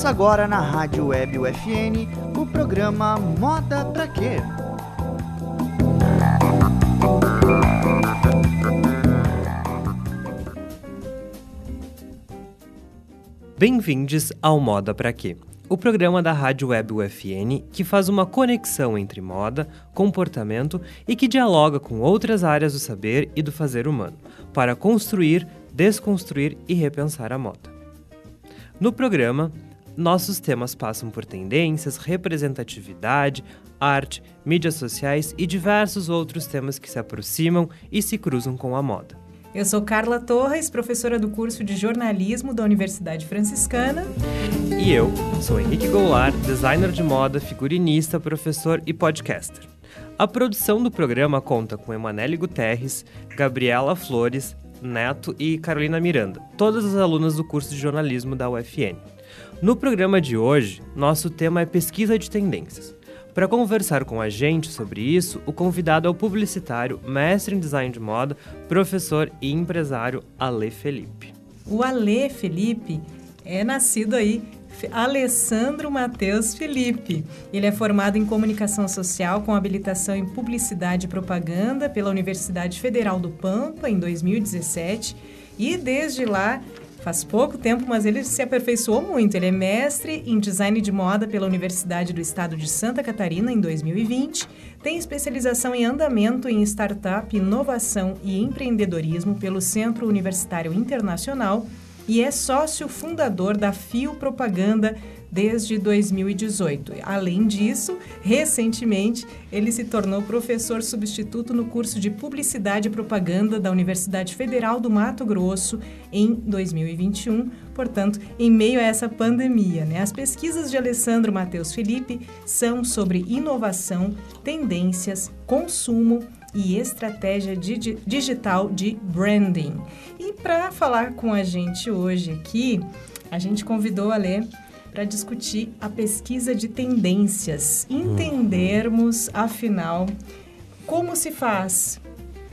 Começa agora na Rádio Web UFN o programa Moda Pra Quê? Bem-vindos ao Moda Pra Quê? O programa da Rádio Web UFN que faz uma conexão entre moda, comportamento e que dialoga com outras áreas do saber e do fazer humano, para construir, desconstruir e repensar a moda. No programa, nossos temas passam por tendências, representatividade, arte, mídias sociais e diversos outros temas que se aproximam e se cruzam com a moda. Eu sou Carla Torres, professora do curso de jornalismo da Universidade Franciscana. E eu sou Henrique Goulart, designer de moda, figurinista, professor e podcaster. A produção do programa conta com Emanuele Guterres, Gabriela Flores, Neto e Carolina Miranda, todas as alunas do curso de jornalismo da UFN. No programa de hoje, nosso tema é pesquisa de tendências. Para conversar com a gente sobre isso, o convidado é o publicitário, mestre em design de moda, professor e empresário Ale Felipe. O Ale Felipe é nascido aí Alessandro Matheus Felipe. Ele é formado em comunicação social com habilitação em publicidade e propaganda pela Universidade Federal do Pampa em 2017 e desde lá Faz pouco tempo, mas ele se aperfeiçoou muito. Ele é mestre em design de moda pela Universidade do Estado de Santa Catarina em 2020. Tem especialização em andamento em startup, inovação e empreendedorismo pelo Centro Universitário Internacional e é sócio fundador da Fio Propaganda desde 2018. Além disso, recentemente, ele se tornou professor substituto no curso de Publicidade e Propaganda da Universidade Federal do Mato Grosso em 2021, portanto, em meio a essa pandemia. Né? As pesquisas de Alessandro Matheus Felipe são sobre inovação, tendências, consumo e estratégia digital de branding. E para falar com a gente hoje aqui, a gente convidou a ler para discutir a pesquisa de tendências, entendermos, afinal, como se faz,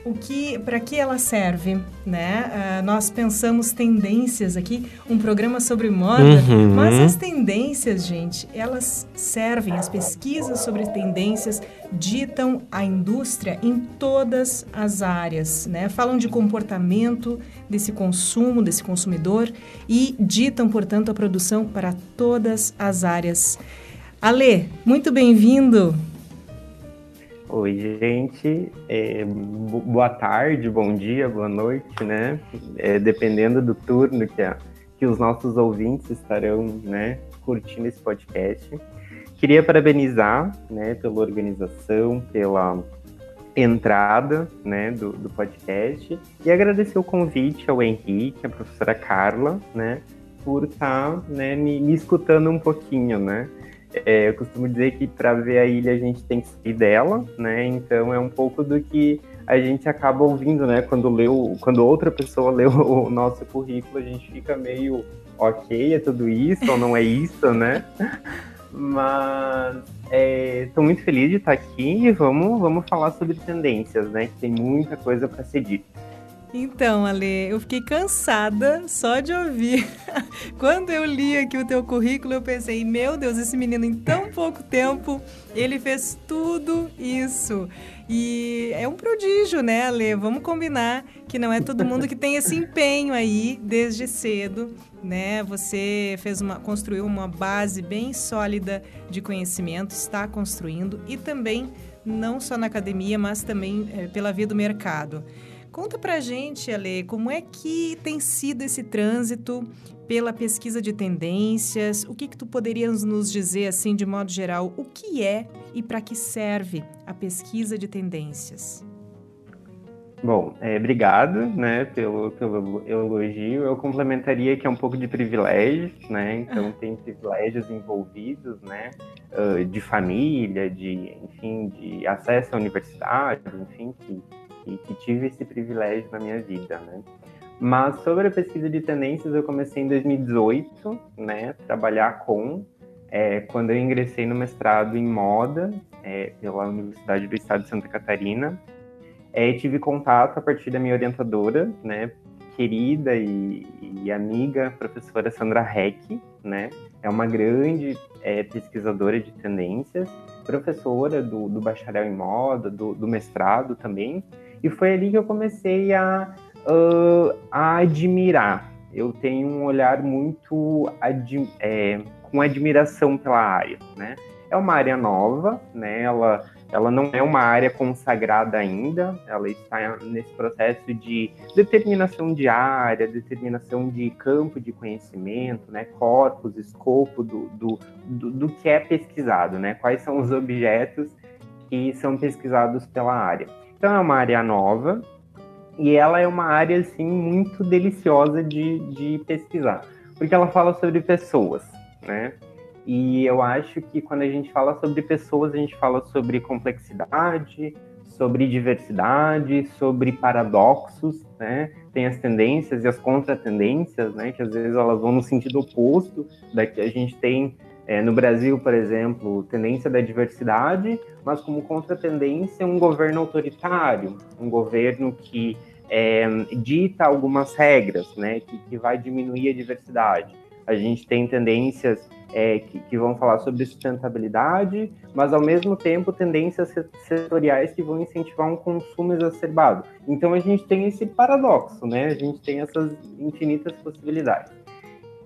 o que, para que ela serve, né? Uh, nós pensamos tendências aqui, um programa sobre moda, uhum. mas as tendências, gente, elas servem, as pesquisas sobre tendências ditam a indústria em todas as áreas, né? Falam de comportamento desse consumo, desse consumidor e ditam, portanto, a produção para todas as áreas. Ale, muito bem-vindo. Oi, gente. É, boa tarde, bom dia, boa noite, né? É, dependendo do turno que, a, que os nossos ouvintes estarão, né, curtindo esse podcast. Queria parabenizar, né, pela organização, pela entrada, né, do, do podcast e agradecer o convite ao Henrique, à professora Carla, né, por estar, tá, né, me, me escutando um pouquinho, né? É, eu costumo dizer que para ver a ilha a gente tem que sair dela, né? Então é um pouco do que a gente acaba ouvindo, né? Quando leu, quando outra pessoa lê o nosso currículo, a gente fica meio ok, é tudo isso ou não é isso, né? Mas estou é, muito feliz de estar aqui e vamos, vamos falar sobre tendências, né? Que tem muita coisa para ser dita. Então, Ale, eu fiquei cansada só de ouvir. Quando eu li aqui o teu currículo, eu pensei, meu Deus, esse menino em tão pouco tempo, ele fez tudo isso. E é um prodígio, né, Ale? Vamos combinar que não é todo mundo que tem esse empenho aí desde cedo, né? Você fez uma construiu uma base bem sólida de conhecimento, está construindo e também não só na academia, mas também é, pela via do mercado. Conta pra gente, Ale, como é que tem sido esse trânsito pela pesquisa de tendências? O que que tu poderias nos dizer assim de modo geral, o que é e para que serve a pesquisa de tendências? Bom, é, obrigado, né, pelo, pelo elogio. Eu complementaria que é um pouco de privilégio, né? Então tem privilégios envolvidos, né, de família, de, enfim, de acesso à universidade, enfim, que que, que tive esse privilégio na minha vida, né? Mas sobre a pesquisa de tendências, eu comecei em 2018, né, trabalhar com, é, quando eu ingressei no mestrado em moda é, pela Universidade do Estado de Santa Catarina. É, tive contato a partir da minha orientadora, né, querida e, e, amiga professora Sandra Heck, né? É uma grande é, pesquisadora de tendências, professora do, do bacharel em moda, do, do, mestrado também, e foi ali que eu comecei a, uh, a admirar. Eu tenho um olhar muito é, com admiração pela área, né? É uma área nova, né? Ela ela não é uma área consagrada ainda, ela está nesse processo de determinação de área, determinação de campo de conhecimento, né, corpus, escopo do, do, do, do que é pesquisado, né, quais são os objetos que são pesquisados pela área. Então é uma área nova e ela é uma área assim muito deliciosa de, de pesquisar, porque ela fala sobre pessoas, né? E eu acho que quando a gente fala sobre pessoas, a gente fala sobre complexidade, sobre diversidade, sobre paradoxos, né? Tem as tendências e as contratendências, né? Que às vezes elas vão no sentido oposto da que a gente tem é, no Brasil, por exemplo, tendência da diversidade, mas como contratendência um governo autoritário, um governo que é, dita algumas regras, né? Que, que vai diminuir a diversidade. A gente tem tendências é, que, que, vão falar sobre sustentabilidade, mas ao mesmo tempo tendências setoriais que vão incentivar um consumo exacerbado. Então a gente tem esse paradoxo, né? A gente tem essas infinitas possibilidades.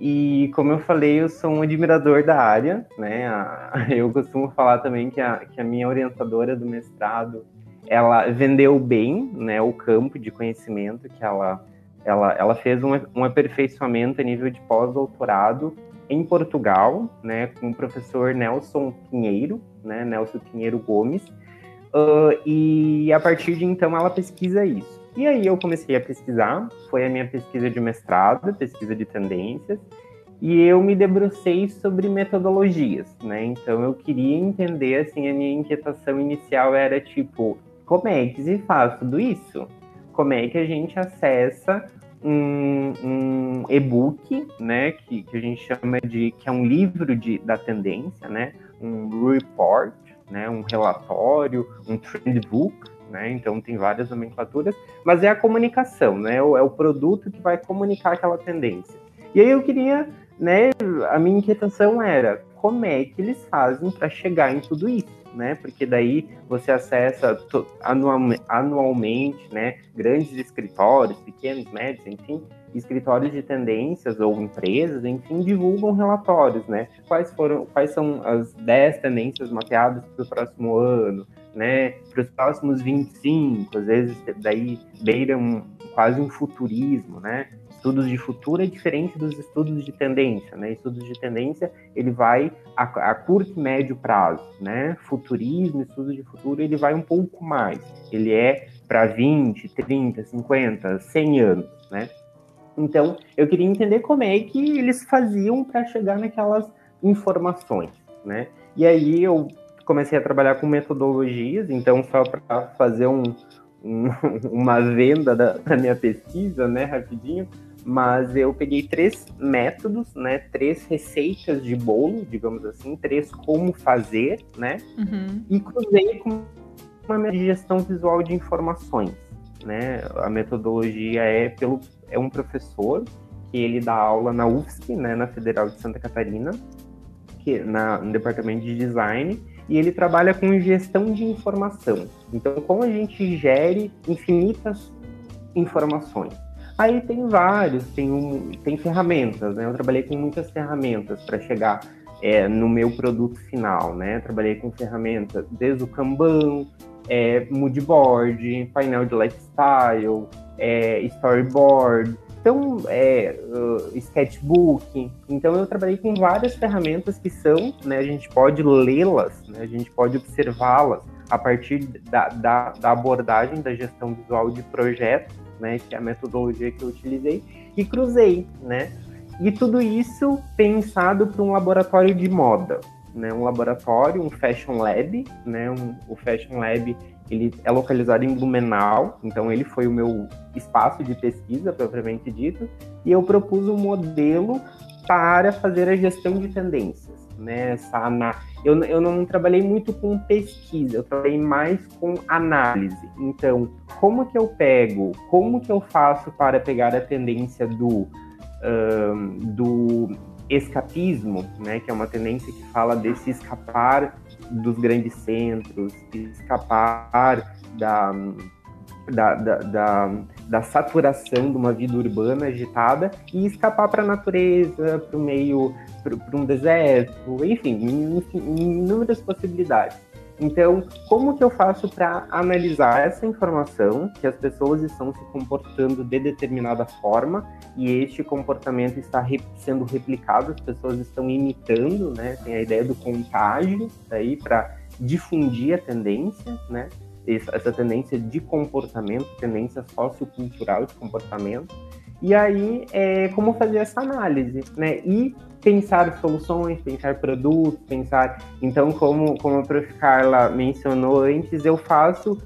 E como eu falei, eu sou um admirador da área, né? Eu costumo falar também que a, que a minha orientadora do mestrado, ela vendeu bem, né, o campo de conhecimento que ela ela, ela fez um, um aperfeiçoamento a nível de pós-doutorado em Portugal, né, com o professor Nelson Pinheiro, né, Nelson Pinheiro Gomes, uh, e a partir de então ela pesquisa isso. E aí eu comecei a pesquisar, foi a minha pesquisa de mestrado, pesquisa de tendências, e eu me debrucei sobre metodologias, né? Então eu queria entender, assim, a minha inquietação inicial era tipo, como é que se faz tudo isso? Como é que a gente acessa um, um e-book, né, que, que a gente chama de que é um livro de, da tendência, né, um report, né, um relatório, um trend book, né, então tem várias nomenclaturas, mas é a comunicação, né, é o, é o produto que vai comunicar aquela tendência. E aí eu queria, né, a minha inquietação era como é que eles fazem para chegar em tudo isso? né? Porque daí você acessa anualmente, né? Grandes escritórios, pequenos, médios, enfim, escritórios de tendências ou empresas, enfim, divulgam relatórios, né? Quais foram, quais são as 10 tendências mapeadas para o próximo ano, né? Para os próximos 25, às vezes daí beiram quase um futurismo, né? estudos de futuro é diferente dos estudos de tendência, né? Estudos de tendência, ele vai a, a curto e médio prazo, né? Futurismo, estudo de futuro, ele vai um pouco mais. Ele é para 20, 30, 50, 100 anos, né? Então, eu queria entender como é que eles faziam para chegar naquelas informações, né? E aí eu comecei a trabalhar com metodologias, então só para fazer um, um, uma venda da, da, minha pesquisa, né, rapidinho, mas eu peguei três métodos, né, três receitas de bolo, digamos assim, três como fazer, né, uhum. e cruzei com uma gestão visual de informações, né, a metodologia é pelo é um professor que ele dá aula na UFSC, né, na Federal de Santa Catarina, que na no departamento de design e ele trabalha com gestão de informação. Então, como a gente gere infinitas informações. Aí tem vários, tem, um, tem ferramentas, né? Eu trabalhei com muitas ferramentas para chegar é, no meu produto final, né? trabalhei com ferramentas desde o Kanban, é, moodboard, painel de lifestyle, é, storyboard, então, é, uh, sketchbook. Então, eu trabalhei com várias ferramentas que são, né, a gente pode lê-las, né, a gente pode observá-las a partir da, da, da abordagem da gestão visual de projetos né, que é a metodologia que eu utilizei, e cruzei, né? E tudo isso pensado para um laboratório de moda, né? Um laboratório, um Fashion Lab, né? Um, o Fashion Lab ele é localizado em Blumenau, então ele foi o meu espaço de pesquisa propriamente dito, e eu propus um modelo para fazer a gestão de tendências, né? Ana... eu, eu não trabalhei muito com pesquisa, eu trabalhei mais com análise. Então, como que eu pego, como que eu faço para pegar a tendência do, do escapismo, né? Que é uma tendência que fala desse escapar dos grandes centros, escapar da da, da, da, da, saturação de uma vida urbana agitada e escapar para a natureza, para o meio, para um deserto, enfim, inúmeras possibilidades. Então, como que eu faço para analisar essa informação que as pessoas estão se comportando de determinada forma e este comportamento está re sendo replicado, as pessoas estão imitando, né? Tem a ideia do contágio aí para difundir a tendência, né? essa tendência de comportamento, tendência sociocultural de comportamento, e aí é, como fazer essa análise, né? E pensar soluções, pensar produtos, pensar. Então, como, como a Prof. Carla mencionou antes, eu faço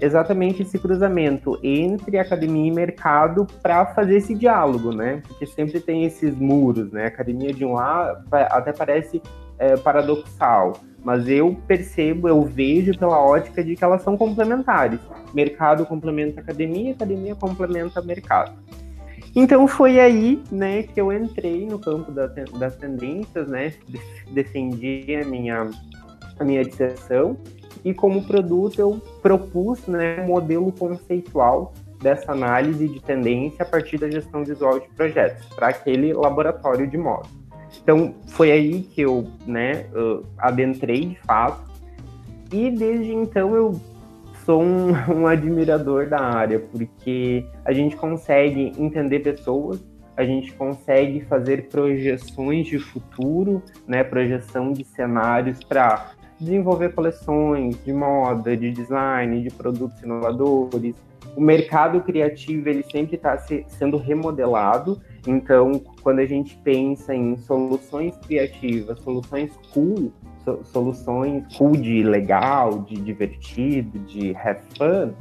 exatamente esse cruzamento entre academia e mercado para fazer esse diálogo, né? Porque sempre tem esses muros, né? Academia de um lado até parece é, paradoxal, mas eu percebo, eu vejo pela ótica de que elas são complementares. Mercado complementa academia, academia complementa mercado. Então foi aí, né, que eu entrei no campo das, das tendências, né, defendi a minha a minha dissertação e como produto eu propus, né, um modelo conceitual dessa análise de tendência a partir da gestão visual de projetos para aquele laboratório de moda. Então, foi aí que eu, né, adentrei de fato. E desde então eu sou um, um admirador da área, porque a gente consegue entender pessoas, a gente consegue fazer projeções de futuro, né, projeção de cenários para desenvolver coleções de moda, de design, de produtos inovadores. O mercado criativo ele sempre está se, sendo remodelado então, quando a gente pensa em soluções criativas, soluções cool, so, soluções cool de legal, de divertido, de have fun,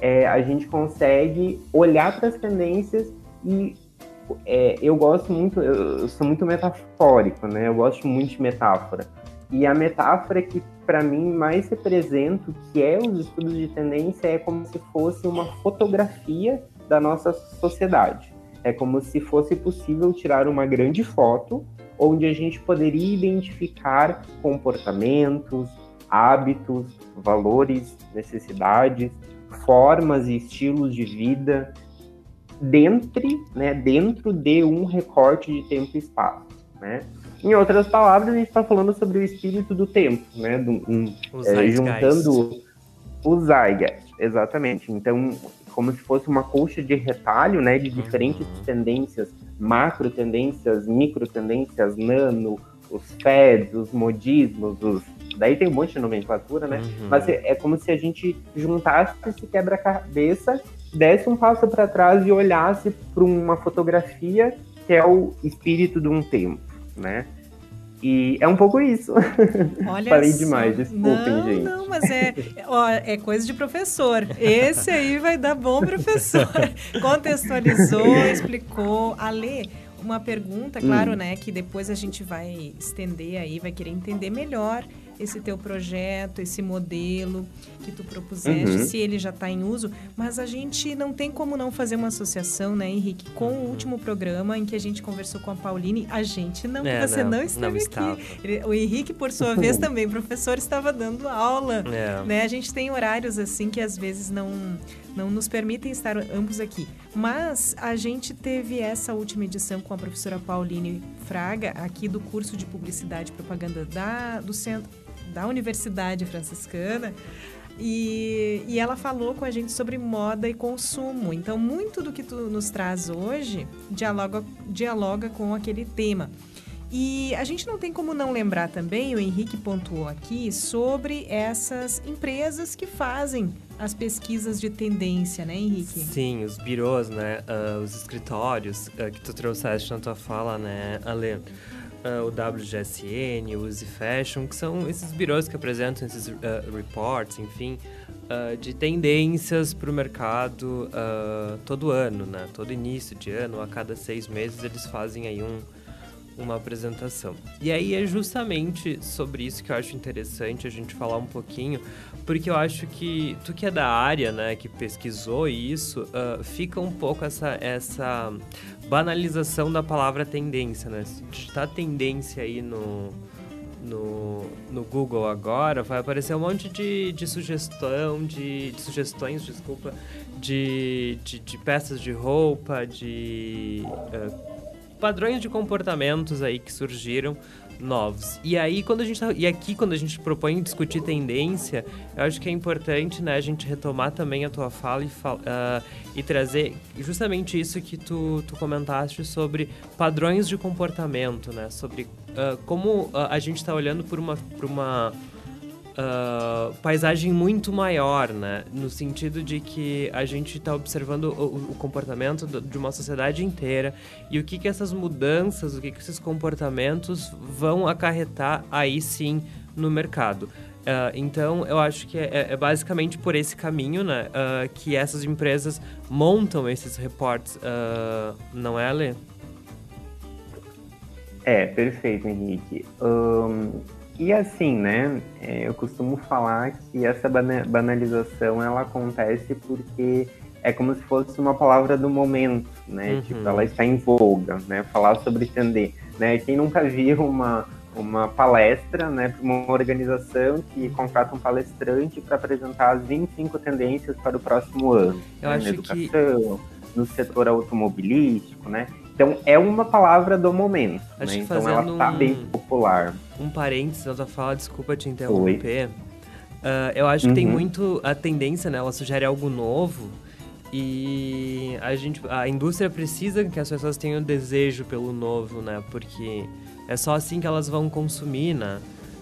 é, a gente consegue olhar para as tendências e é, eu gosto muito, eu sou muito metafórico, né? Eu gosto muito de metáfora. E a metáfora que para mim mais representa o que é os estudos de tendência é como se fosse uma fotografia da nossa sociedade. É como se fosse possível tirar uma grande foto onde a gente poderia identificar comportamentos, hábitos, valores, necessidades, formas e estilos de vida dentro, né, dentro de um recorte de tempo e espaço, né? Em outras palavras, a gente está falando sobre o espírito do tempo, né? Do, um, é, juntando o Zeitgeist, exatamente. Então, como se fosse uma colcha de retalho, né, de diferentes uhum. tendências, macro tendências, micro tendências, nano, os FEDs, os modismos, os... daí tem um monte de nomenclatura, né? Uhum. Mas é, é como se a gente juntasse esse quebra-cabeça, desse um passo para trás e olhasse para uma fotografia que é o espírito de um tempo, né? E é um pouco isso. Olha Falei só. demais, desculpem, não, gente. Não, mas é, ó, é coisa de professor. Esse aí vai dar bom professor. Contextualizou, explicou. Ale, uma pergunta, claro, hum. né, que depois a gente vai estender aí, vai querer entender melhor esse teu projeto, esse modelo que tu propuseste, uhum. se ele já está em uso, mas a gente não tem como não fazer uma associação, né, Henrique, com o último programa em que a gente conversou com a Pauline, a gente não, é, você não, não esteve não aqui. Ele, o Henrique, por sua vez, também, professor, estava dando aula, é. né, a gente tem horários assim que às vezes não não nos permitem estar ambos aqui. Mas a gente teve essa última edição com a professora Pauline Fraga, aqui do curso de Publicidade e Propaganda da, do Centro da Universidade Franciscana. E, e ela falou com a gente sobre moda e consumo. Então, muito do que tu nos traz hoje dialoga, dialoga com aquele tema. E a gente não tem como não lembrar também, o Henrique pontuou aqui, sobre essas empresas que fazem as pesquisas de tendência, né, Henrique? Sim, os birôs, né? Uh, os escritórios uh, que tu trouxeste na tua fala, né, Ale? Uh, o WGSN, o Easy Fashion, que são esses birôs que apresentam esses uh, reports, enfim, uh, de tendências para o mercado todo ano, né? Todo início de ano, a cada seis meses eles fazem aí um, uma apresentação. E aí é justamente sobre isso que eu acho interessante a gente falar um pouquinho, porque eu acho que tu que é da área, né, que pesquisou isso, uh, fica um pouco essa, essa banalização da palavra tendência, né? Se digitar tendência aí no, no, no Google agora, vai aparecer um monte de, de sugestão, de, de sugestões, desculpa, de, de, de, peças de roupa, de uh, padrões de comportamentos aí que surgiram novos. E aí quando a gente tá, e aqui quando a gente propõe discutir tendência, eu acho que é importante, né, a gente retomar também a tua fala e, uh, e trazer justamente isso que tu, tu comentaste sobre padrões de comportamento, né, sobre uh, como a gente está olhando por uma por uma uh, paisagem muito maior, né? No sentido de que a gente está observando o, o comportamento de uma sociedade inteira e o que, que essas mudanças, o que, que esses comportamentos vão acarretar aí sim no mercado. Uh, então, eu acho que é, é, basicamente por esse caminho né, uh, que essas empresas montam esses reportes, uh, não é, Lê? É, perfeito, Henrique. Um, e assim, né, é, eu costumo falar que essa banalização ela acontece porque é como se fosse uma palavra do momento, né? Uhum. Tipo, ela está em voga, né? Falar sobre entender, né? Quem nunca viu uma uma palestra, né, para uma organização que contrata um palestrante para apresentar as 25 tendências para o próximo ano, eu né, acho na educação, que... no setor automobilístico, né? Então é uma palavra do momento. Acho né? que então ela está um, bem popular. Um parênteses na tua fala, desculpa te interromper. Uh, eu acho uhum. que tem uhum. muito a tendência, né? Ela sugere algo novo. E a gente, a indústria precisa que as pessoas tenham desejo pelo novo, né? Porque é só assim que elas vão consumir, né?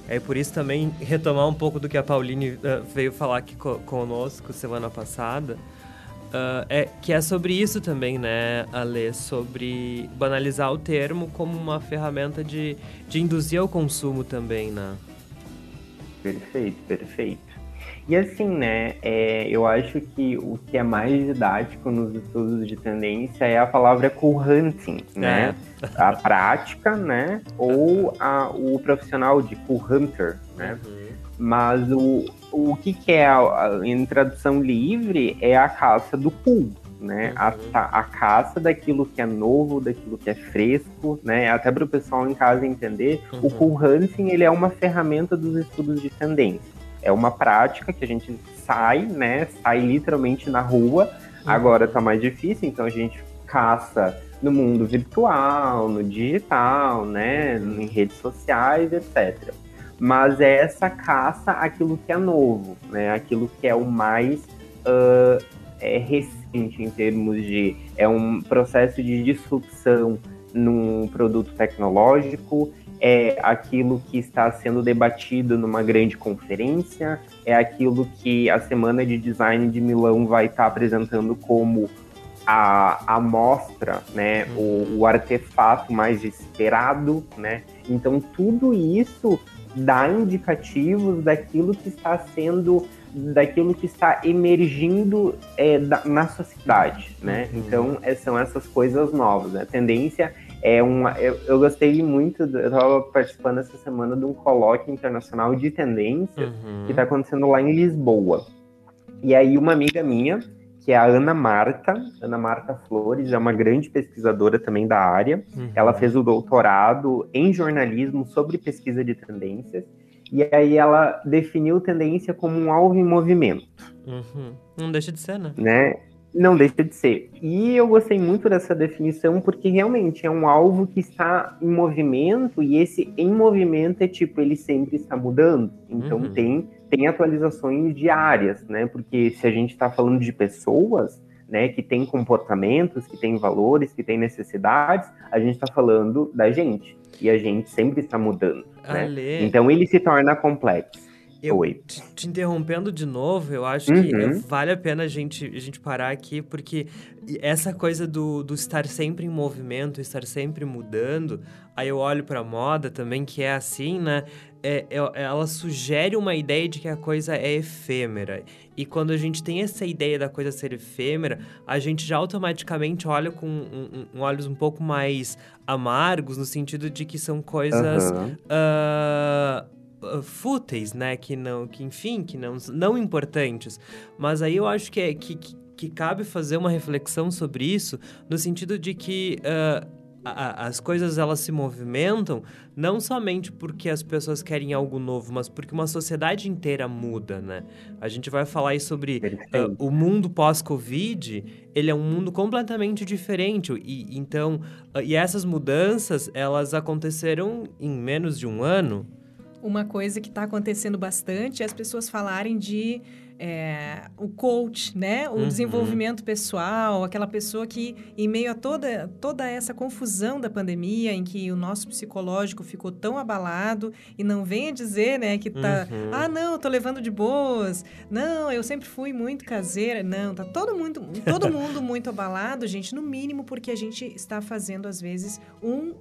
É por isso também retomar um pouco do que a Pauline uh, veio falar aqui co conosco semana passada. Uh, é, que é sobre isso também, né, Ale? Sobre banalizar o termo como uma ferramenta de, de induzir ao consumo também, né? Perfeito, perfeito. E assim, né, é, eu acho que o que é mais didático nos estudos de tendência é a palavra co-hunting, né? É. A prática, né? Ou a, o profissional de co-hunter, né? Uhum. Mas o, o que, que é, a, em tradução livre, é a caça do pool, né? Uhum. A, a caça daquilo que é novo, daquilo que é fresco, né? Até para o pessoal em casa entender, uhum. o pool hunting ele é uma ferramenta dos estudos de tendência. É uma prática que a gente sai, né? Sai literalmente na rua. Uhum. Agora tá mais difícil, então a gente caça no mundo virtual, no digital, né? Em redes sociais, etc mas é essa caça aquilo que é novo, né? Aquilo que é o mais uh, é recente em termos de é um processo de disrupção num produto tecnológico, é aquilo que está sendo debatido numa grande conferência, é aquilo que a Semana de Design de Milão vai estar apresentando como a amostra, né, o, o artefato mais esperado, né? Então tudo isso dá indicativos daquilo que está sendo daquilo que está emergindo é, da, na sociedade, né? Uhum. Então é, são essas coisas novas. Né? A tendência é uma. Eu, eu gostei muito. Eu estava participando essa semana de um colóquio internacional de tendência uhum. que está acontecendo lá em Lisboa. E aí uma amiga minha que é a Ana Marta. Ana Marta Flores é uma grande pesquisadora também da área. Uhum. Ela fez o doutorado em jornalismo sobre pesquisa de tendências. E aí ela definiu tendência como um alvo em movimento. Uhum. Não deixa de ser, né? né? Não deixa de ser. E eu gostei muito dessa definição porque realmente é um alvo que está em movimento e esse em movimento é tipo, ele sempre está mudando. Então uhum. tem tem atualizações diárias, né? Porque se a gente está falando de pessoas, né, que têm comportamentos, que têm valores, que têm necessidades, a gente está falando da gente. E a gente sempre está mudando. Né? Então ele se torna complexo. Eu, te, te, interrompendo de novo, eu acho uhum. que vale a pena a gente, a gente parar aqui, porque essa coisa do, do estar sempre em movimento, estar sempre mudando, aí eu olho para moda também, que é assim, né? É, é, ela sugere uma ideia de que a coisa é efêmera. E quando a gente tem essa ideia da coisa ser efêmera, a gente já automaticamente olha com um, um, olhos um pouco mais amargos, no sentido de que são coisas. Uhum. Uh, fúteis, né? Que não, que enfim, que não, não importantes. Mas aí eu acho que, é, que, que, que cabe fazer uma reflexão sobre isso, no sentido de que uh, a, as coisas elas se movimentam não somente porque as pessoas querem algo novo, mas porque uma sociedade inteira muda, né? A gente vai falar aí sobre uh, o mundo pós-Covid, ele é um mundo completamente diferente e então uh, e essas mudanças elas aconteceram em menos de um ano. Uma coisa que está acontecendo bastante é as pessoas falarem de é, o coach, né? O uhum. desenvolvimento pessoal, aquela pessoa que, em meio a toda, toda essa confusão da pandemia, em que o nosso psicológico ficou tão abalado, e não venha dizer, né, que tá, uhum. ah, não, tô levando de boas, não, eu sempre fui muito caseira, não, tá todo mundo, todo mundo muito abalado, gente, no mínimo porque a gente está fazendo, às vezes, um uh,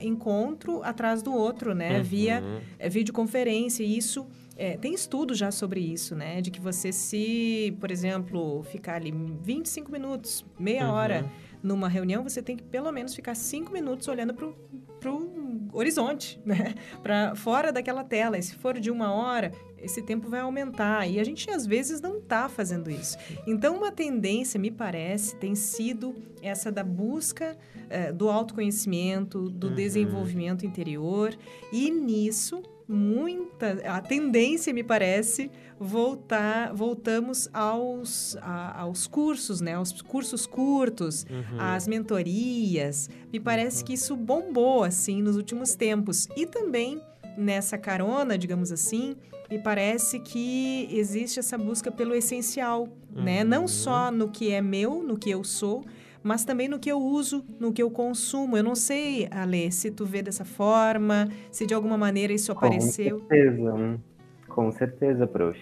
encontro atrás do outro, né, uhum. via é, videoconferência, e isso é, tem estudo já sobre isso, né? De que você se, por exemplo, ficar ali 25 minutos, meia uhum. hora numa reunião, você tem que pelo menos ficar cinco minutos olhando para o horizonte, né? Para fora daquela tela. E se for de uma hora, esse tempo vai aumentar. E a gente, às vezes, não está fazendo isso. Então, uma tendência, me parece, tem sido essa da busca uh, do autoconhecimento, do uhum. desenvolvimento interior. E nisso muita a tendência me parece voltar voltamos aos a, aos cursos né aos cursos curtos uhum. às mentorias me parece uhum. que isso bombou assim nos últimos tempos e também nessa carona digamos assim me parece que existe essa busca pelo essencial uhum. né não só no que é meu no que eu sou mas também no que eu uso, no que eu consumo. Eu não sei, Ale, se tu vê dessa forma, se de alguma maneira isso apareceu. Com certeza, com certeza, prof.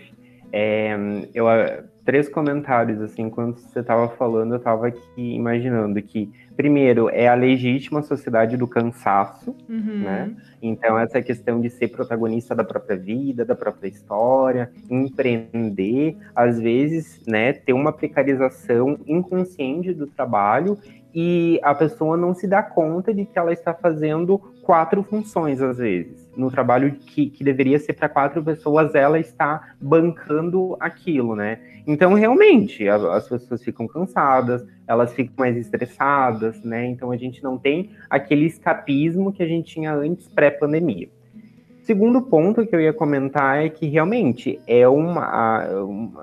É, eu, três comentários, assim, enquanto você estava falando, eu estava aqui imaginando que, primeiro, é a legítima sociedade do cansaço, uhum. né? Então, essa questão de ser protagonista da própria vida, da própria história, empreender, às vezes, né, ter uma precarização inconsciente do trabalho e a pessoa não se dá conta de que ela está fazendo quatro funções, às vezes. No trabalho que, que deveria ser para quatro pessoas, ela está bancando aquilo, né? Então, realmente, as pessoas ficam cansadas, elas ficam mais estressadas, né? Então, a gente não tem aquele escapismo que a gente tinha antes pré-pandemia. Segundo ponto que eu ia comentar é que realmente é uma,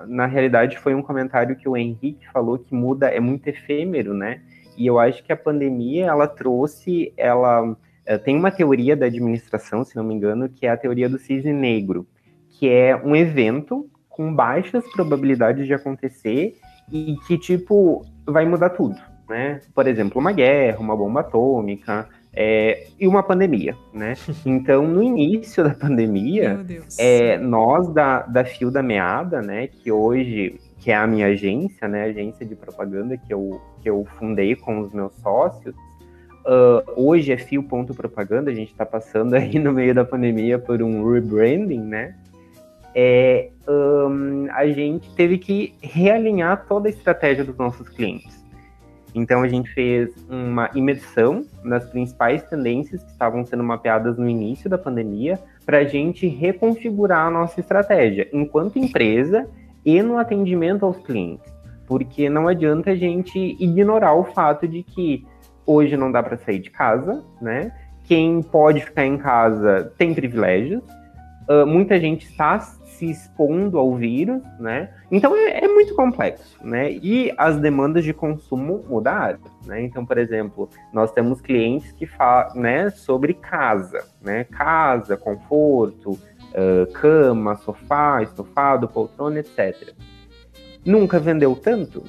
na realidade foi um comentário que o Henrique falou que muda é muito efêmero, né? E eu acho que a pandemia ela trouxe, ela tem uma teoria da administração, se não me engano, que é a teoria do cisne negro, que é um evento com baixas probabilidades de acontecer e que, tipo, vai mudar tudo, né? Por exemplo, uma guerra, uma bomba atômica é, e uma pandemia, né? Então, no início da pandemia, é, nós da, da Fio da Meada, né, que hoje, que é a minha agência, né, agência de propaganda que eu, que eu fundei com os meus sócios, Uh, hoje é Fio Ponto Propaganda, a gente está passando aí no meio da pandemia por um rebranding, né? é, um, a gente teve que realinhar toda a estratégia dos nossos clientes. Então a gente fez uma imersão nas principais tendências que estavam sendo mapeadas no início da pandemia para a gente reconfigurar a nossa estratégia enquanto empresa e no atendimento aos clientes. Porque não adianta a gente ignorar o fato de que hoje não dá para sair de casa, né? Quem pode ficar em casa tem privilégios. Uh, muita gente está se expondo ao vírus, né? Então é, é, muito complexo, né? E as demandas de consumo mudaram, né? Então, por exemplo, nós temos clientes que falam, né, sobre casa, né? Casa, conforto, uh, cama, sofá, estofado, poltrona, etc. Nunca vendeu tanto?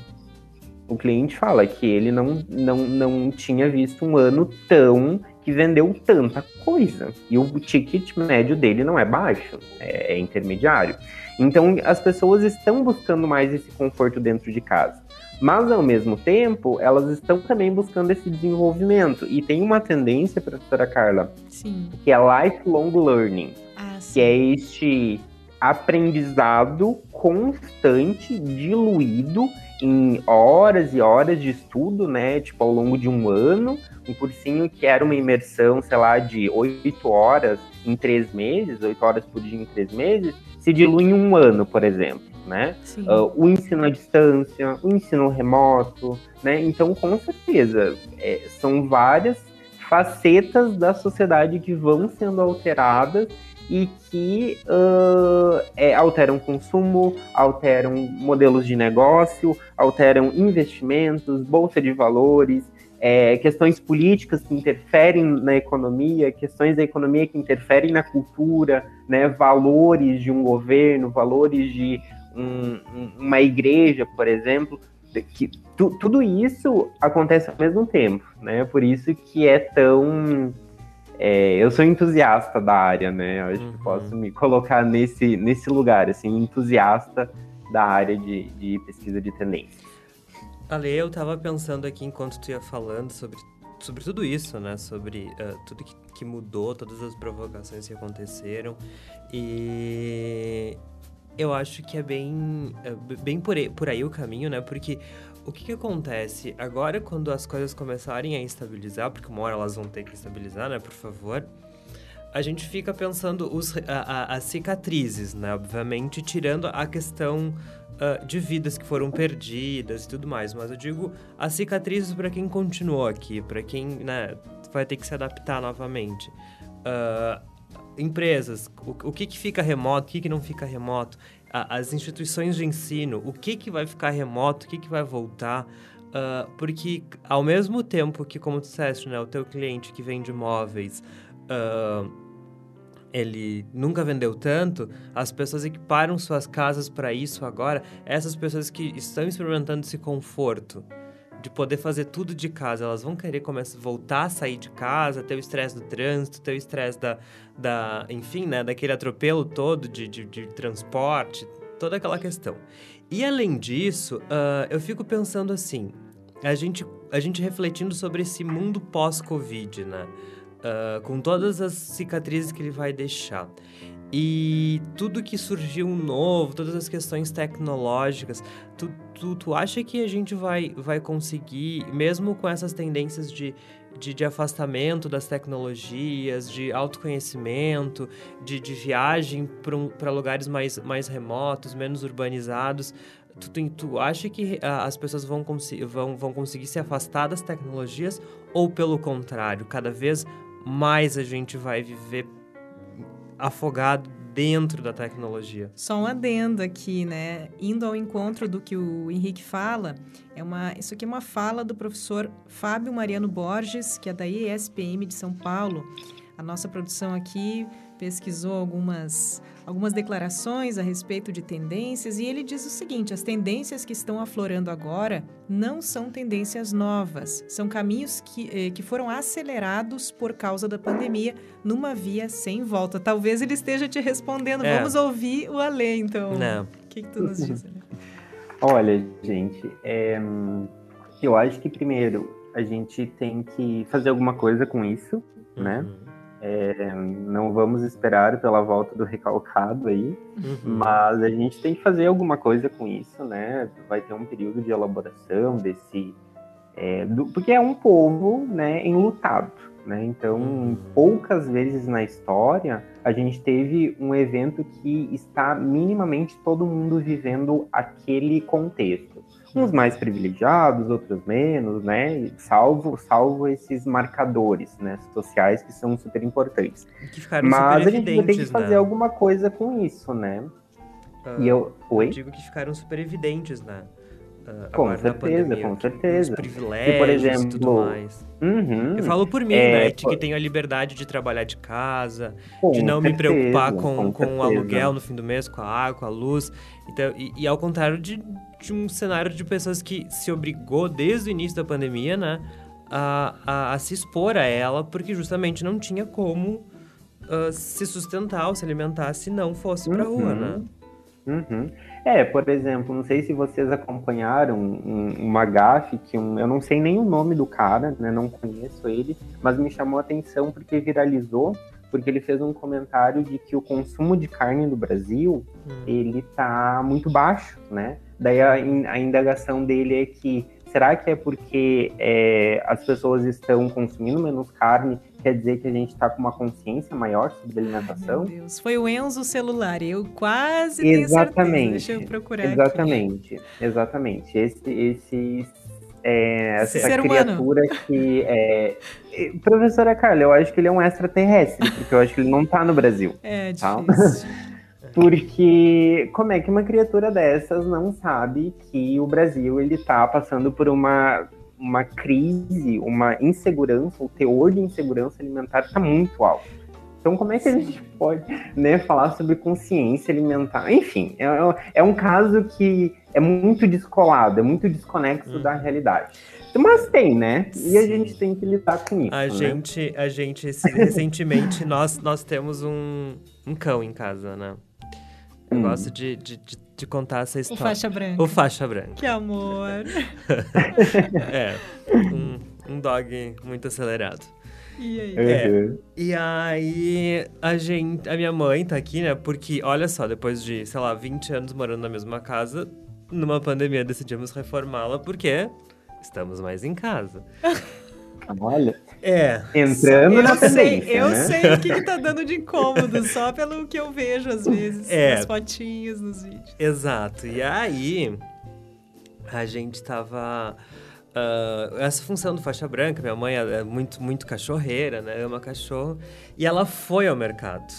O cliente fala que ele não, não, não tinha visto um ano tão que vendeu tanta coisa. E o ticket médio dele não é baixo, é, é intermediário. Então as pessoas estão buscando mais esse conforto dentro de casa. Mas ao mesmo tempo, elas estão também buscando esse desenvolvimento. E tem uma tendência, professora Carla, Sim. que é lifelong learning. Ah, Ah, que é este aprendizado constante, diluído em horas e horas de estudo, né? Tipo, ao longo de um ano, um cursinho que era uma imersão, sei lá, de oito horas em três meses, oito horas por dia em três meses, se dilui em um ano, por exemplo, né? Uh, o ensino à distância, o ensino remoto, né? Então, com certeza, é, são várias facetas da sociedade que vão sendo alteradas e que uh, é, alteram consumo, alteram modelos de negócio, alteram investimentos, bolsa de valores, é, questões políticas que interferem na economia, questões da economia que interferem na cultura, né, valores de um governo, valores de um, uma igreja, por exemplo, que tu, tudo isso acontece ao mesmo tempo, né? Por isso que é tão é, eu sou entusiasta da área, né? Eu acho uhum. que posso me colocar nesse, nesse lugar, assim, entusiasta da área de, de pesquisa de tendências. Ale, eu tava pensando aqui enquanto tu ia falando sobre, sobre tudo isso, né? Sobre uh, tudo que, que mudou, todas as provocações que aconteceram. E eu acho que é bem, uh, bem por, aí, por aí o caminho, né? Porque o que, que, acontece? Agora, quando as coisas começarem a estabilizar, porque uma hora elas vão ter que estabilizar, né? Por favor. A gente fica pensando os, a, a, as cicatrizes, né? Obviamente, tirando a questão uh, de vidas que foram perdidas e tudo mais. Mas eu digo as cicatrizes para quem continuou aqui, para quem né, vai ter que se adaptar novamente. Uh, empresas, o, o, que, que fica remoto, o que, que não fica remoto, as instituições de ensino, o que, que vai ficar remoto, o que, que vai voltar. Uh, porque ao mesmo tempo que, como tu disseste, né, o teu cliente que vende móveis, uh, ele nunca vendeu tanto, as pessoas equiparam suas casas para isso agora, essas pessoas que estão experimentando esse conforto de poder fazer tudo de casa, elas vão querer começar voltar a sair de casa, ter o estresse do trânsito, ter o estresse da, da, enfim, né, daquele atropelo todo de, de, de transporte, toda aquela questão. E além disso, uh, eu fico pensando assim, a gente, a gente refletindo sobre esse mundo pós-Covid, né? uh, com todas as cicatrizes que ele vai deixar. E tudo que surgiu novo, todas as questões tecnológicas, tu, tu, tu acha que a gente vai, vai conseguir, mesmo com essas tendências de, de, de afastamento das tecnologias, de autoconhecimento, de, de viagem para lugares mais, mais remotos, menos urbanizados, Tu, tu, tu, acha que uh, as pessoas vão, vão, vão conseguir se afastar das tecnologias? Ou, pelo contrário, cada vez mais a gente vai viver afogado dentro da tecnologia. Só um adendo aqui, né? Indo ao encontro do que o Henrique fala, é uma, isso aqui é uma fala do professor Fábio Mariano Borges, que é da ESPM de São Paulo. A nossa produção aqui pesquisou algumas, algumas declarações a respeito de tendências e ele diz o seguinte: as tendências que estão aflorando agora não são tendências novas, são caminhos que, eh, que foram acelerados por causa da pandemia numa via sem volta. Talvez ele esteja te respondendo. É. Vamos ouvir o Alê, então. Não. O que, que tu nos diz? Olha, gente, é, eu acho que primeiro a gente tem que fazer alguma coisa com isso, né? uhum. É, não vamos esperar pela volta do recalcado aí, uhum. mas a gente tem que fazer alguma coisa com isso, né? Vai ter um período de elaboração desse. É, do, porque é um povo né, enlutado, né? Então, uhum. poucas vezes na história a gente teve um evento que está minimamente todo mundo vivendo aquele contexto uns mais privilegiados, outros menos, né? Salvo, salvo esses marcadores, né, sociais que são super importantes. Mas a gente ter que fazer né? alguma coisa com isso, né? Uh, e eu, oi. Eu digo que ficaram super evidentes, né? Uh, com certeza, pandemia, com certeza. Os privilégios e, por exemplo, tudo mais. Uhum, eu falo por mim, é, né? De que tenho a liberdade de trabalhar de casa, de não certeza, me preocupar com, com, com o aluguel no fim do mês, com a água, com a luz. Então, e, e, ao contrário de, de um cenário de pessoas que se obrigou desde o início da pandemia, né? A, a, a se expor a ela, porque justamente não tinha como uh, se sustentar ou se alimentar se não fosse pra uhum, rua, né? Uhum. É, por exemplo, não sei se vocês acompanharam um, uma gafe que um, eu não sei nem o nome do cara, né? Não conheço ele, mas me chamou a atenção porque viralizou. porque ele fez um comentário de que o consumo de carne no Brasil hum. ele tá muito baixo, né? Daí a, a indagação dele é que será que é porque é, as pessoas estão consumindo menos carne? Quer dizer que a gente está com uma consciência maior sobre a alimentação? Ai, meu Deus, foi o Enzo celular. Eu quase exatamente. Deixa eu procurar. Exatamente, aqui. exatamente. Esse, esse é, essa Ser criatura humano. que é. Professora Carla, eu acho que ele é um extraterrestre, porque eu acho que ele não está no Brasil. É, tá? difícil. Tá? Porque como é que uma criatura dessas não sabe que o Brasil ele tá passando por uma, uma crise, uma insegurança, o teor de insegurança alimentar está muito alto. Então como é que a gente pode né, falar sobre consciência alimentar? Enfim, é, é um caso que é muito descolado, é muito desconexo hum. da realidade. Mas tem, né? E a gente tem que lidar com isso. A né? gente, a gente recentemente nós, nós temos um, um cão em casa, né? Eu hum. gosto de, de, de, de, contar essa história. O faixa branca. O faixa branca. Que amor. é, um, um dog muito acelerado. E aí? É, e aí, a gente, a minha mãe tá aqui, né? Porque, olha só, depois de, sei lá, 20 anos morando na mesma casa, numa pandemia decidimos reformá-la porque estamos mais em casa. Olha. É. Entrando na sei, tendência, Eu né? sei o que, que tá dando de incômodo, só pelo que eu vejo às vezes, é. nas fotinhas, nos vídeos. Exato. E aí, a gente tava... Uh, essa função do faixa branca, minha mãe é muito, muito cachorreira, né? Ama cachorro. E ela foi ao mercado.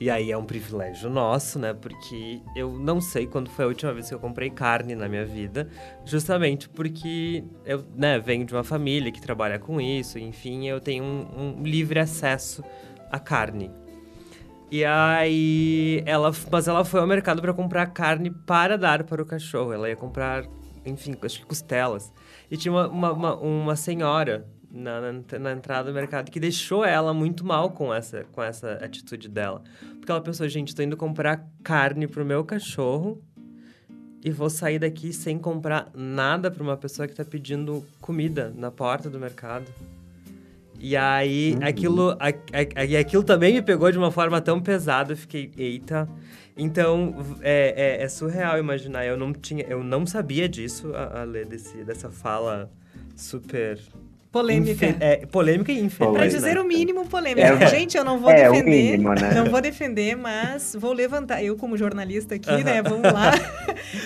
E aí é um privilégio nosso, né? Porque eu não sei quando foi a última vez que eu comprei carne na minha vida, justamente porque eu né, venho de uma família que trabalha com isso, enfim, eu tenho um, um livre acesso à carne. E aí, ela, mas ela foi ao mercado para comprar carne para dar para o cachorro. Ela ia comprar, enfim, acho que costelas. E tinha uma, uma, uma, uma senhora na, na, na, entrada do mercado que deixou ela muito mal com essa, com essa atitude dela. Porque ela pensou, gente, tô indo comprar carne pro meu cachorro e vou sair daqui sem comprar nada para uma pessoa que tá pedindo comida na porta do mercado. E aí, uhum. aquilo, a, a, a, aquilo também me pegou de uma forma tão pesada, eu fiquei, eita. Então, é, é, é, surreal imaginar. Eu não tinha, eu não sabia disso, a, a ler desse, dessa fala super Polêmica. Infe é, polêmica e infeliz. Para dizer o mínimo, polêmica. É, Gente, eu não vou é, defender. Mínimo, né? Não vou defender, mas vou levantar. Eu, como jornalista aqui, uh -huh. né? Vamos lá.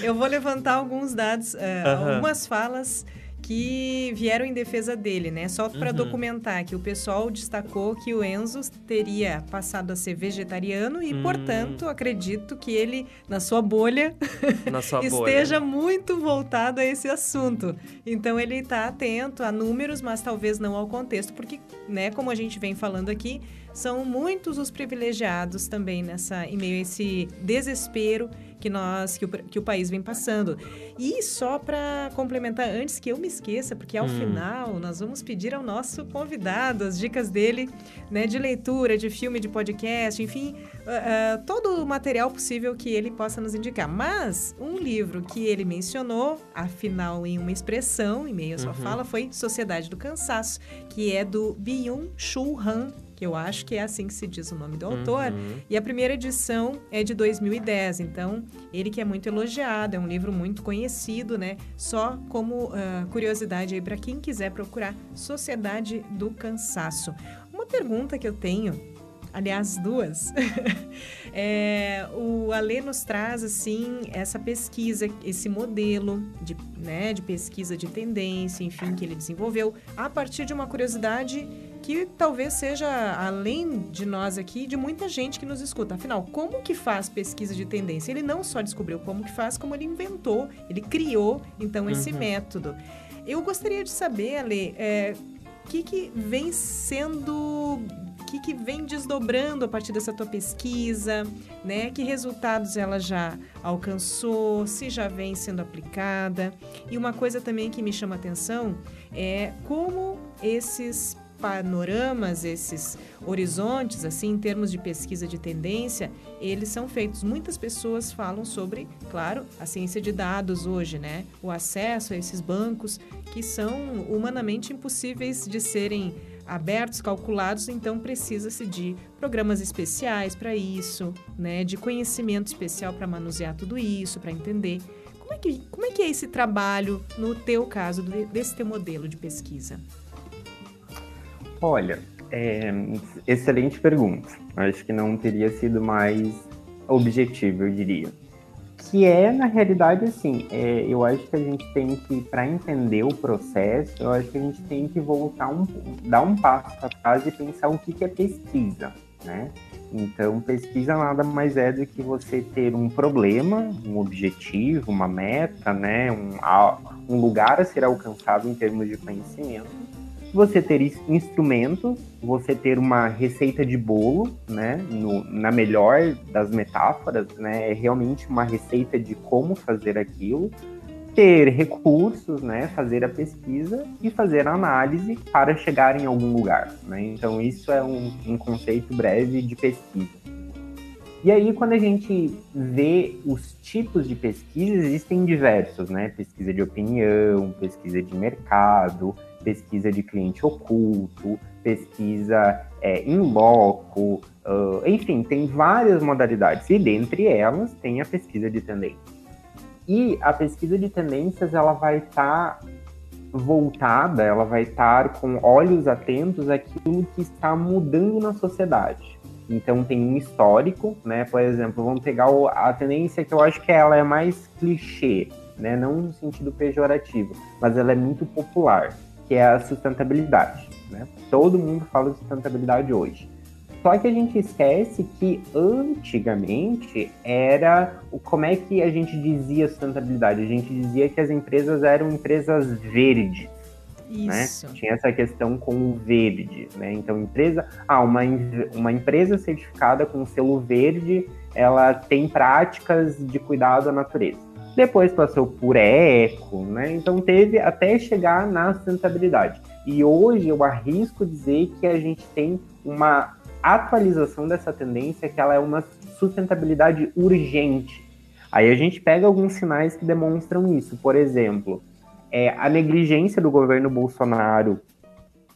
eu vou levantar alguns dados, uh, uh -huh. algumas falas que vieram em defesa dele, né? Só para uhum. documentar que o pessoal destacou que o Enzo teria passado a ser vegetariano e, uhum. portanto, acredito que ele, na sua bolha, na sua esteja bolha. muito voltado a esse assunto. Então, ele está atento a números, mas talvez não ao contexto, porque, né, como a gente vem falando aqui, são muitos os privilegiados também nessa em meio a esse desespero que nós que o, que o país vem passando. E só para complementar antes que eu me esqueça, porque ao hum. final nós vamos pedir ao nosso convidado as dicas dele, né, de leitura, de filme, de podcast, enfim, uh, uh, todo o material possível que ele possa nos indicar. Mas um livro que ele mencionou, afinal em uma expressão, em meio à sua uhum. fala, foi Sociedade do Cansaço, que é do Byung-Chul Han, que eu acho que é assim que se diz o nome do autor. Uhum. E a primeira edição é de 2010, então ele que é muito elogiado, é um livro muito conhecido, né? Só como uh, curiosidade aí para quem quiser procurar Sociedade do Cansaço. Uma pergunta que eu tenho aliás, duas. é, o Alê nos traz, assim, essa pesquisa, esse modelo de, né, de pesquisa de tendência, enfim, que ele desenvolveu, a partir de uma curiosidade que talvez seja, além de nós aqui, de muita gente que nos escuta. Afinal, como que faz pesquisa de tendência? Ele não só descobriu como que faz, como ele inventou, ele criou, então, esse uhum. método. Eu gostaria de saber, Ale, é, o que, que vem sendo o que, que vem desdobrando a partir dessa tua pesquisa, né? Que resultados ela já alcançou, se já vem sendo aplicada. E uma coisa também que me chama atenção é como esses panoramas, esses horizontes, assim, em termos de pesquisa de tendência, eles são feitos. Muitas pessoas falam sobre, claro, a ciência de dados hoje, né? O acesso a esses bancos que são humanamente impossíveis de serem abertos, calculados, então precisa-se de programas especiais para isso, né, de conhecimento especial para manusear tudo isso, para entender. Como é, que, como é que é esse trabalho no teu caso, desse teu modelo de pesquisa? Olha, é, excelente pergunta. Acho que não teria sido mais objetivo, eu diria. Que é, na realidade, assim, é, eu acho que a gente tem que, para entender o processo, eu acho que a gente tem que voltar um, dar um passo atrás e pensar o que, que é pesquisa, né? Então, pesquisa nada mais é do que você ter um problema, um objetivo, uma meta, né? Um, um lugar a ser alcançado em termos de conhecimento você ter instrumentos, você ter uma receita de bolo, né, no, na melhor das metáforas, né, é realmente uma receita de como fazer aquilo, ter recursos, né, fazer a pesquisa e fazer a análise para chegar em algum lugar, né, então isso é um, um conceito breve de pesquisa. E aí, quando a gente vê os tipos de pesquisa, existem diversos, né? Pesquisa de opinião, pesquisa de mercado, pesquisa de cliente oculto, pesquisa é, in loco, uh, enfim, tem várias modalidades e dentre elas tem a pesquisa de tendências. E a pesquisa de tendências ela vai estar tá voltada, ela vai estar com olhos atentos àquilo que está mudando na sociedade. Então tem um histórico, né? Por exemplo, vamos pegar a tendência que eu acho que ela é mais clichê, né? Não no sentido pejorativo, mas ela é muito popular que é a sustentabilidade. Né? Todo mundo fala de sustentabilidade hoje. Só que a gente esquece que antigamente era o como é que a gente dizia sustentabilidade? A gente dizia que as empresas eram empresas verdes. Né? Tinha essa questão com o verde, né? Então, empresa, ah, uma, uma empresa certificada com selo verde, ela tem práticas de cuidado à natureza depois passou por eco, né? Então teve até chegar na sustentabilidade. E hoje eu arrisco dizer que a gente tem uma atualização dessa tendência que ela é uma sustentabilidade urgente. Aí a gente pega alguns sinais que demonstram isso. Por exemplo, é, a negligência do governo Bolsonaro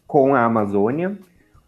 com a Amazônia,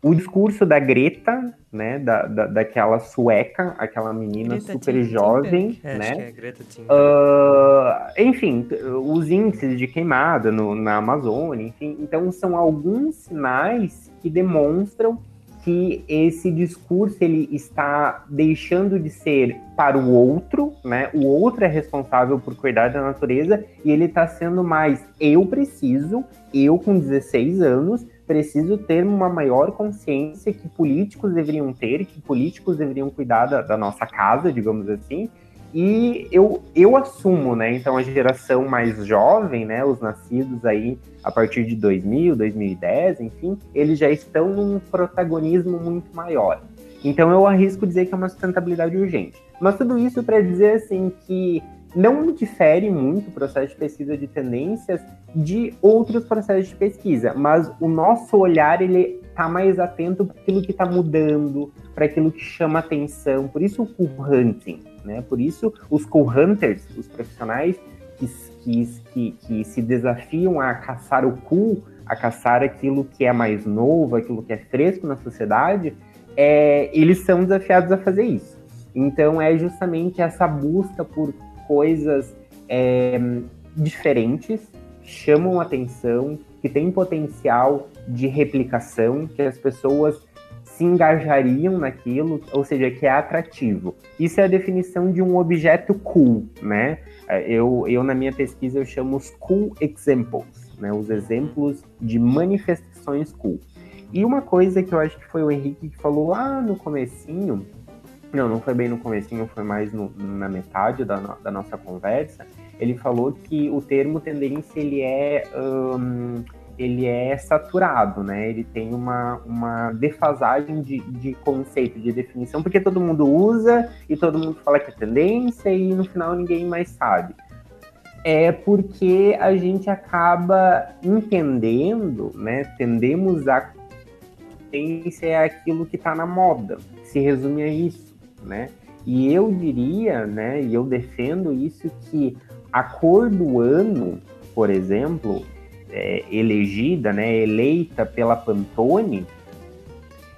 o discurso da Greta, né, da, da, daquela sueca, aquela menina Greta super jovem, é, né? É Greta uh, enfim, os índices de queimada no, na Amazônia, enfim, então são alguns sinais que demonstram que esse discurso ele está deixando de ser para o outro, né? O outro é responsável por cuidar da natureza e ele está sendo mais eu preciso, eu com 16 anos preciso ter uma maior consciência que políticos deveriam ter, que políticos deveriam cuidar da, da nossa casa, digamos assim, e eu, eu assumo, né? Então a geração mais jovem, né? Os nascidos aí a partir de 2000, 2010, enfim, eles já estão num protagonismo muito maior. Então eu arrisco dizer que é uma sustentabilidade urgente. Mas tudo isso para dizer assim que não difere muito o processo de pesquisa de tendências de outros processos de pesquisa, mas o nosso olhar ele está mais atento para aquilo que está mudando, para aquilo que chama atenção. Por isso o co-hunting, né? Por isso os co-hunters, os profissionais que, que, que, que se desafiam a caçar o cool, a caçar aquilo que é mais novo, aquilo que é fresco na sociedade, é, eles são desafiados a fazer isso. Então é justamente essa busca por coisas é, diferentes, chamam atenção, que têm potencial de replicação, que as pessoas se engajariam naquilo, ou seja, que é atrativo. Isso é a definição de um objeto cool, né? É, eu, eu na minha pesquisa eu chamo os cool examples, né? Os exemplos de manifestações cool. E uma coisa que eu acho que foi o Henrique que falou lá no comecinho, não, não foi bem no comecinho, foi mais no, na metade da, da, nossa conversa. Ele falou que o termo tendência ele é ele é saturado, né? Ele tem uma, uma defasagem de, de conceito, de definição, porque todo mundo usa e todo mundo fala que é tendência e no final ninguém mais sabe. É porque a gente acaba entendendo, né? Tendemos a tendência é aquilo que está na moda. Se resume a isso né? E eu diria, né, e eu defendo isso que a cor do ano, por exemplo, é, elegida, né, eleita pela Pantone,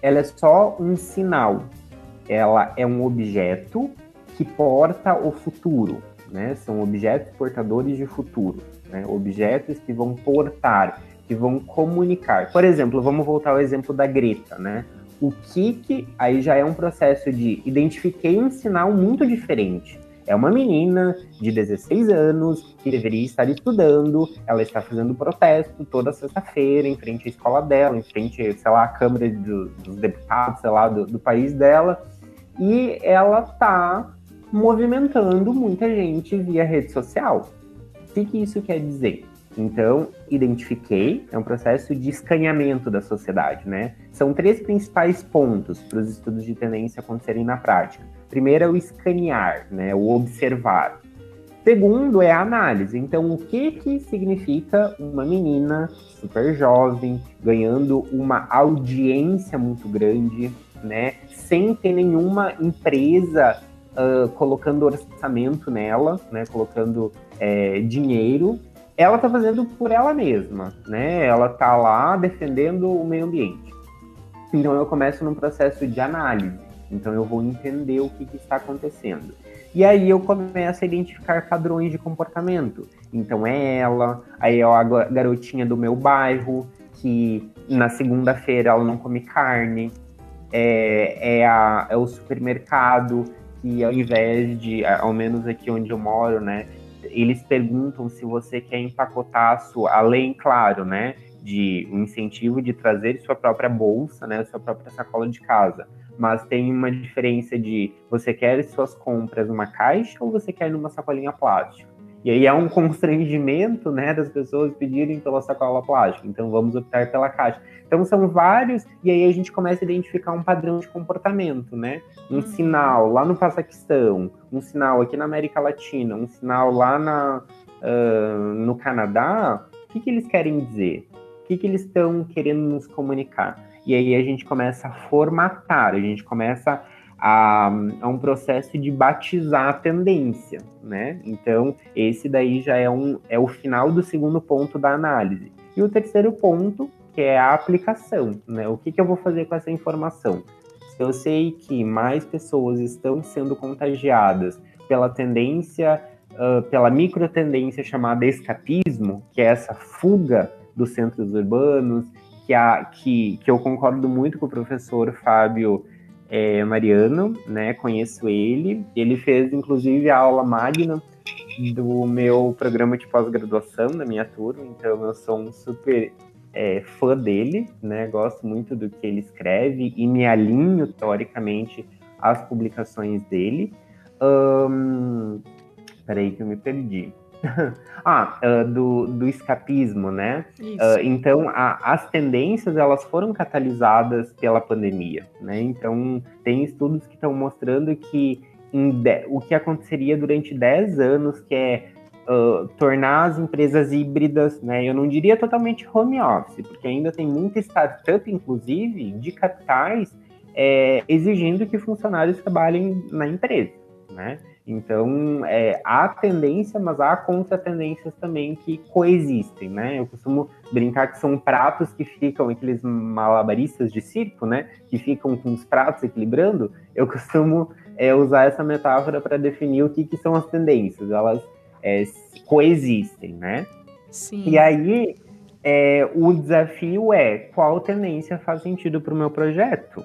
ela é só um sinal. Ela é um objeto que porta o futuro, né? São objetos portadores de futuro, né? Objetos que vão portar, que vão comunicar. Por exemplo, vamos voltar ao exemplo da Greta, né? O que aí já é um processo de identifiquei um sinal muito diferente. É uma menina de 16 anos que deveria estar estudando, ela está fazendo protesto toda sexta-feira em frente à escola dela, em frente, sei lá, à Câmara do, dos Deputados, sei lá, do, do país dela, e ela está movimentando muita gente via rede social. O que, que isso quer dizer? Então, identifiquei, é um processo de escaneamento da sociedade, né? São três principais pontos para os estudos de tendência acontecerem na prática. Primeiro é o escanear, né? O observar. Segundo é a análise. Então, o que que significa uma menina super jovem ganhando uma audiência muito grande, né? Sem ter nenhuma empresa uh, colocando orçamento nela, né? Colocando é, dinheiro ela está fazendo por ela mesma, né? Ela está lá defendendo o meio ambiente. Então eu começo num processo de análise. Então eu vou entender o que, que está acontecendo. E aí eu começo a identificar padrões de comportamento. Então é ela, aí é a garotinha do meu bairro, que na segunda-feira ela não come carne. É, é, a, é o supermercado que ao invés de, ao menos aqui onde eu moro, né, eles perguntam se você quer empacotar a sua, além, claro, né, de um incentivo de trazer sua própria bolsa, né, sua própria sacola de casa. Mas tem uma diferença de você quer suas compras numa caixa ou você quer numa sacolinha plástica. E aí é um constrangimento, né, das pessoas pedirem pela sacola plástica. Então vamos optar pela caixa. Então são vários e aí a gente começa a identificar um padrão de comportamento, né? Um uhum. sinal lá no Paquistão, um sinal aqui na América Latina, um sinal lá na, uh, no Canadá. O que, que eles querem dizer? O que, que eles estão querendo nos comunicar? E aí a gente começa a formatar, a gente começa a, a, um processo de batizar a tendência, né? Então, esse daí já é, um, é o final do segundo ponto da análise. E o terceiro ponto, que é a aplicação, né? O que, que eu vou fazer com essa informação? Se eu sei que mais pessoas estão sendo contagiadas pela tendência, uh, pela micro tendência chamada escapismo, que é essa fuga dos centros urbanos, que, a, que, que eu concordo muito com o professor Fábio é, Mariano, né? Conheço ele. Ele fez, inclusive, a aula magna do meu programa de pós-graduação da minha turma, então eu sou um super é, fã dele, né? Gosto muito do que ele escreve e me alinho teoricamente às publicações dele. Um, peraí que eu me perdi. ah, uh, do, do escapismo, né? Uh, então, a, as tendências elas foram catalisadas pela pandemia, né? Então, tem estudos que estão mostrando que de, o que aconteceria durante 10 anos, que é uh, tornar as empresas híbridas, né? Eu não diria totalmente home office, porque ainda tem muita startup, inclusive, de capitais, é, exigindo que funcionários trabalhem na empresa, né? Então, é, há tendência, mas há contra-tendências também que coexistem, né? Eu costumo brincar que são pratos que ficam, aqueles malabaristas de circo, né? Que ficam com os pratos equilibrando. Eu costumo é, usar essa metáfora para definir o que, que são as tendências. Elas é, coexistem, né? Sim. E aí, é, o desafio é qual tendência faz sentido para o meu projeto?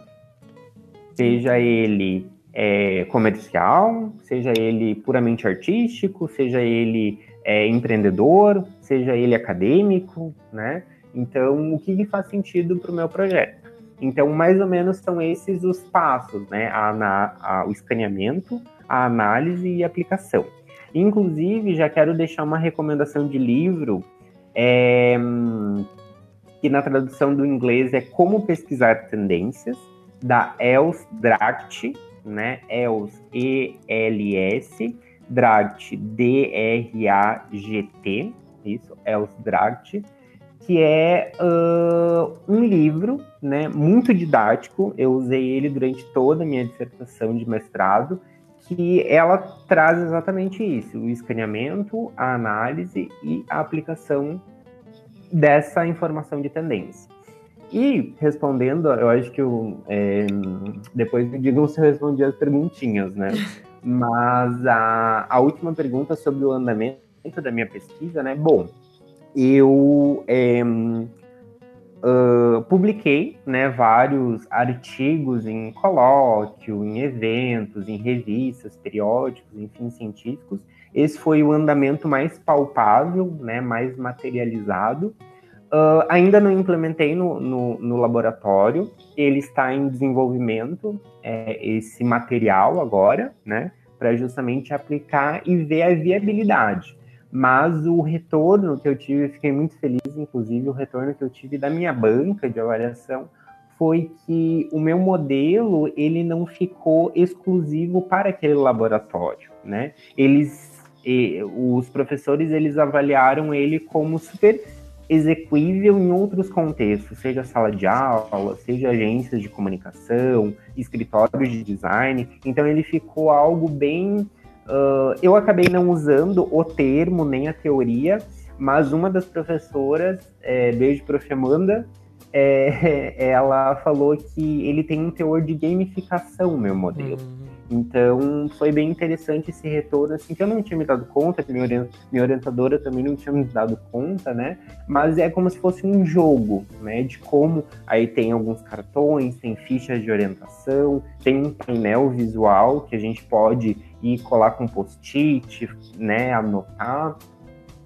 Seja ele é, comercial, seja ele puramente artístico, seja ele é, empreendedor, seja ele acadêmico, né? Então, o que, que faz sentido para o meu projeto? Então, mais ou menos são esses os passos, né? A, a, o escaneamento, a análise e a aplicação. Inclusive, já quero deixar uma recomendação de livro é, que na tradução do inglês é Como Pesquisar Tendências, da Els Dracht, né? ELS, E-L-S, Dragt, D-R-A-G-T, isso, ELS Dragt, que é uh, um livro, né, muito didático, eu usei ele durante toda a minha dissertação de mestrado, que ela traz exatamente isso, o escaneamento, a análise e a aplicação dessa informação de tendência. E respondendo, eu acho que eu, é, depois me digam se eu respondi as perguntinhas, né? Mas a, a última pergunta sobre o andamento da minha pesquisa, né? Bom, eu é, uh, publiquei né, vários artigos em colóquio, em eventos, em revistas, periódicos, enfim, científicos. Esse foi o andamento mais palpável, né, mais materializado. Uh, ainda não implementei no, no, no, laboratório, ele está em desenvolvimento, é, esse material agora, né, para justamente aplicar e ver a viabilidade. Mas o retorno que eu tive, fiquei muito feliz, inclusive, o retorno que eu tive da minha banca de avaliação foi que o meu modelo ele não ficou exclusivo para aquele laboratório, né? Eles, os professores, eles avaliaram ele como super execuível em outros contextos, seja sala de aula, seja agências de comunicação, escritórios de design. Então ele ficou algo bem Uh, eu acabei não usando o termo nem a teoria, mas uma das professoras, é, beijo prof. Amanda, é, ela falou que ele tem um teor de gamificação, meu modelo. Uhum. Então, foi bem interessante esse retorno, assim, que eu não tinha me dado conta, que minha, orientadora também não tinha me dado conta, né? Mas é como se fosse um jogo, né? De como aí tem alguns cartões, tem fichas de orientação, tem um painel visual que a gente pode ir colar com post-it, né? Anotar.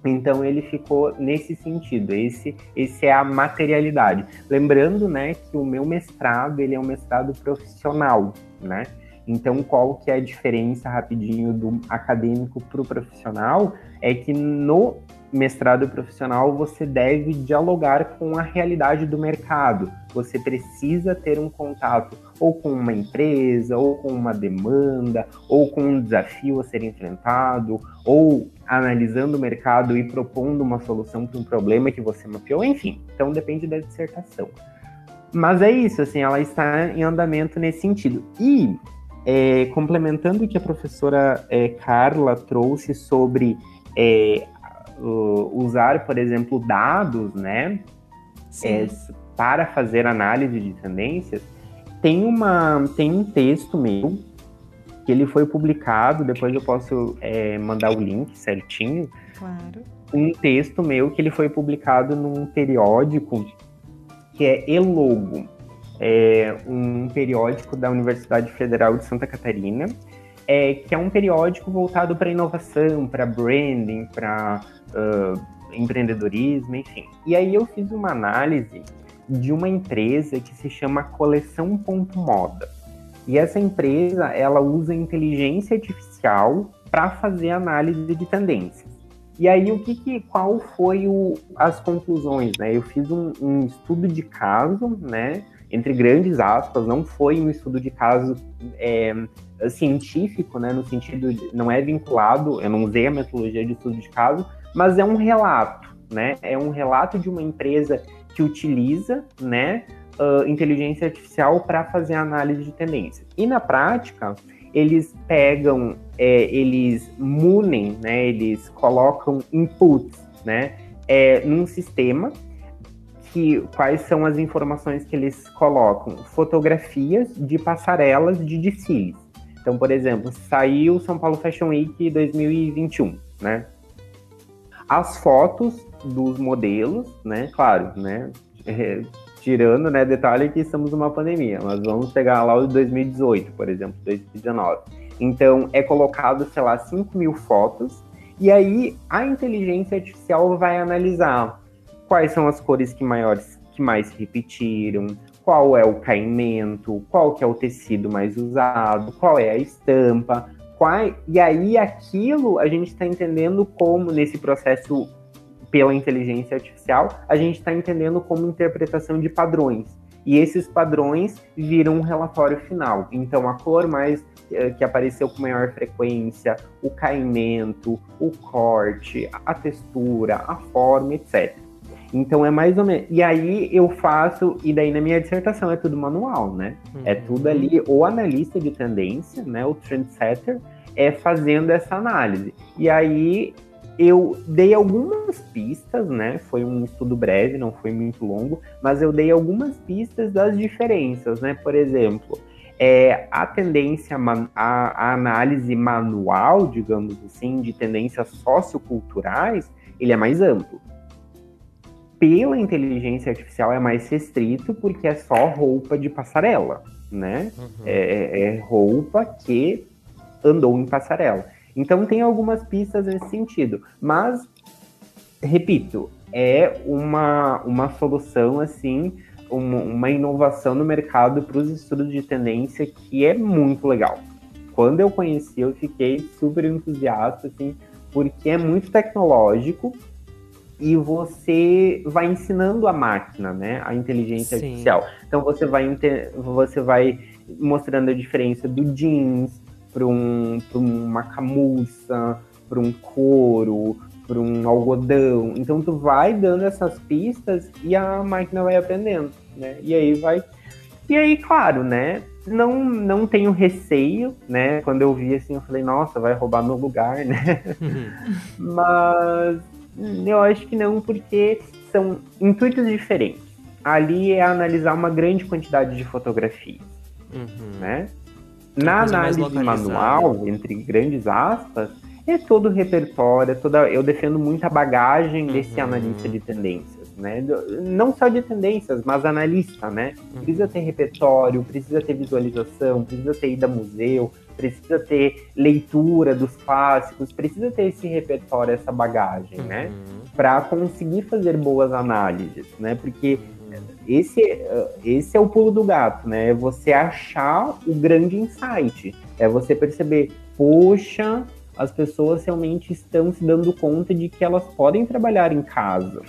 Então ele ficou nesse sentido, esse, esse é a materialidade. Lembrando, né, que o meu mestrado, ele é um mestrado profissional, né? Então, qual que é a diferença rapidinho do acadêmico para o profissional? É que no mestrado profissional você deve dialogar com a realidade do mercado. Você precisa ter um contato ou com uma empresa, ou com uma demanda, ou com um desafio a ser enfrentado, ou analisando o mercado e propondo uma solução para um problema que você mapeou, enfim. Então depende da dissertação. Mas é isso, assim, ela está em andamento nesse sentido. E é, complementando o que a professora é, Carla trouxe sobre é, usar, por exemplo, dados, né, é, para fazer análise de tendências, tem, uma, tem um texto meu que ele foi publicado, depois eu posso é, mandar o link certinho. Claro. Um texto meu que ele foi publicado num periódico que é Elogo é um periódico da Universidade Federal de Santa Catarina, é, que é um periódico voltado para inovação, para branding, para uh, empreendedorismo, enfim. E aí eu fiz uma análise de uma empresa que se chama Coleção Ponto Moda. E essa empresa, ela usa inteligência artificial para fazer análise de tendências. E aí, o que, que qual foi o, as conclusões, né? Eu fiz um, um estudo de caso, né? Entre grandes aspas, não foi um estudo de caso é, científico, né, no sentido de não é vinculado, eu não usei a metodologia de estudo de caso, mas é um relato, né, é um relato de uma empresa que utiliza, né, uh, inteligência artificial para fazer análise de tendência. E na prática, eles pegam, é, eles munem, né, eles colocam inputs, né, é, num sistema que quais são as informações que eles colocam? Fotografias de passarelas de desfiles. Então, por exemplo, saiu São Paulo Fashion Week 2021, né? As fotos dos modelos, né? Claro, né? É, tirando, né? Detalhe que estamos numa pandemia, mas vamos pegar lá o de 2018, por exemplo, 2019. Então, é colocado, sei lá, 5 mil fotos, e aí a inteligência artificial vai analisar quais são as cores que, maiores, que mais se repetiram, qual é o caimento, qual que é o tecido mais usado, qual é a estampa, qual... e aí aquilo a gente está entendendo como nesse processo pela inteligência artificial, a gente está entendendo como interpretação de padrões. E esses padrões viram um relatório final. Então, a cor mais eh, que apareceu com maior frequência, o caimento, o corte, a textura, a forma, etc. Então é mais ou menos. E aí eu faço, e daí na minha dissertação é tudo manual, né? É uhum. É tudo ali, o analista de tendência, né? O trendsetter, é fazendo essa análise. E aí eu dei algumas pistas, né? Foi um estudo breve, não foi muito longo, mas eu dei algumas pistas das diferenças, né? Por exemplo, é, a tendência, a, a análise manual, digamos assim, de tendências socioculturais, ele é mais amplo. Pela inteligência artificial é mais restrito porque é só roupa de passarela, né? Uhum. É, é, é roupa que andou em passarela. Então tem algumas pistas nesse sentido, mas repito, é uma, uma solução assim, uma, uma inovação no mercado para os estudos de tendência que é muito legal. Quando eu conheci, eu fiquei super entusiasta, assim, porque é muito tecnológico e você vai ensinando a máquina, né, a inteligência Sim. artificial. Então você vai você vai mostrando a diferença do jeans, para um, uma camurça, para um couro, para um algodão. Então tu vai dando essas pistas e a máquina vai aprendendo, né? E aí vai. E aí, claro, né? Não, não tenho receio, né? Quando eu vi assim, eu falei, nossa, vai roubar meu lugar, né? Uhum. Mas eu acho que não, porque são intuitos diferentes. Ali é analisar uma grande quantidade de fotografias, uhum. né? Na análise manual, entre grandes aspas, é todo o repertório, é toda, eu defendo muito a bagagem desse uhum. analista de tendências, né? Não só de tendências, mas analista, né? Uhum. Precisa ter repertório, precisa ter visualização, precisa ter ida a museu, precisa ter leitura dos clássicos, precisa ter esse repertório, essa bagagem, né? uhum. né? Para conseguir fazer boas análises, né? Porque esse, esse é o pulo do gato, né? É você achar o grande insight. É você perceber, poxa, as pessoas realmente estão se dando conta de que elas podem trabalhar em casa.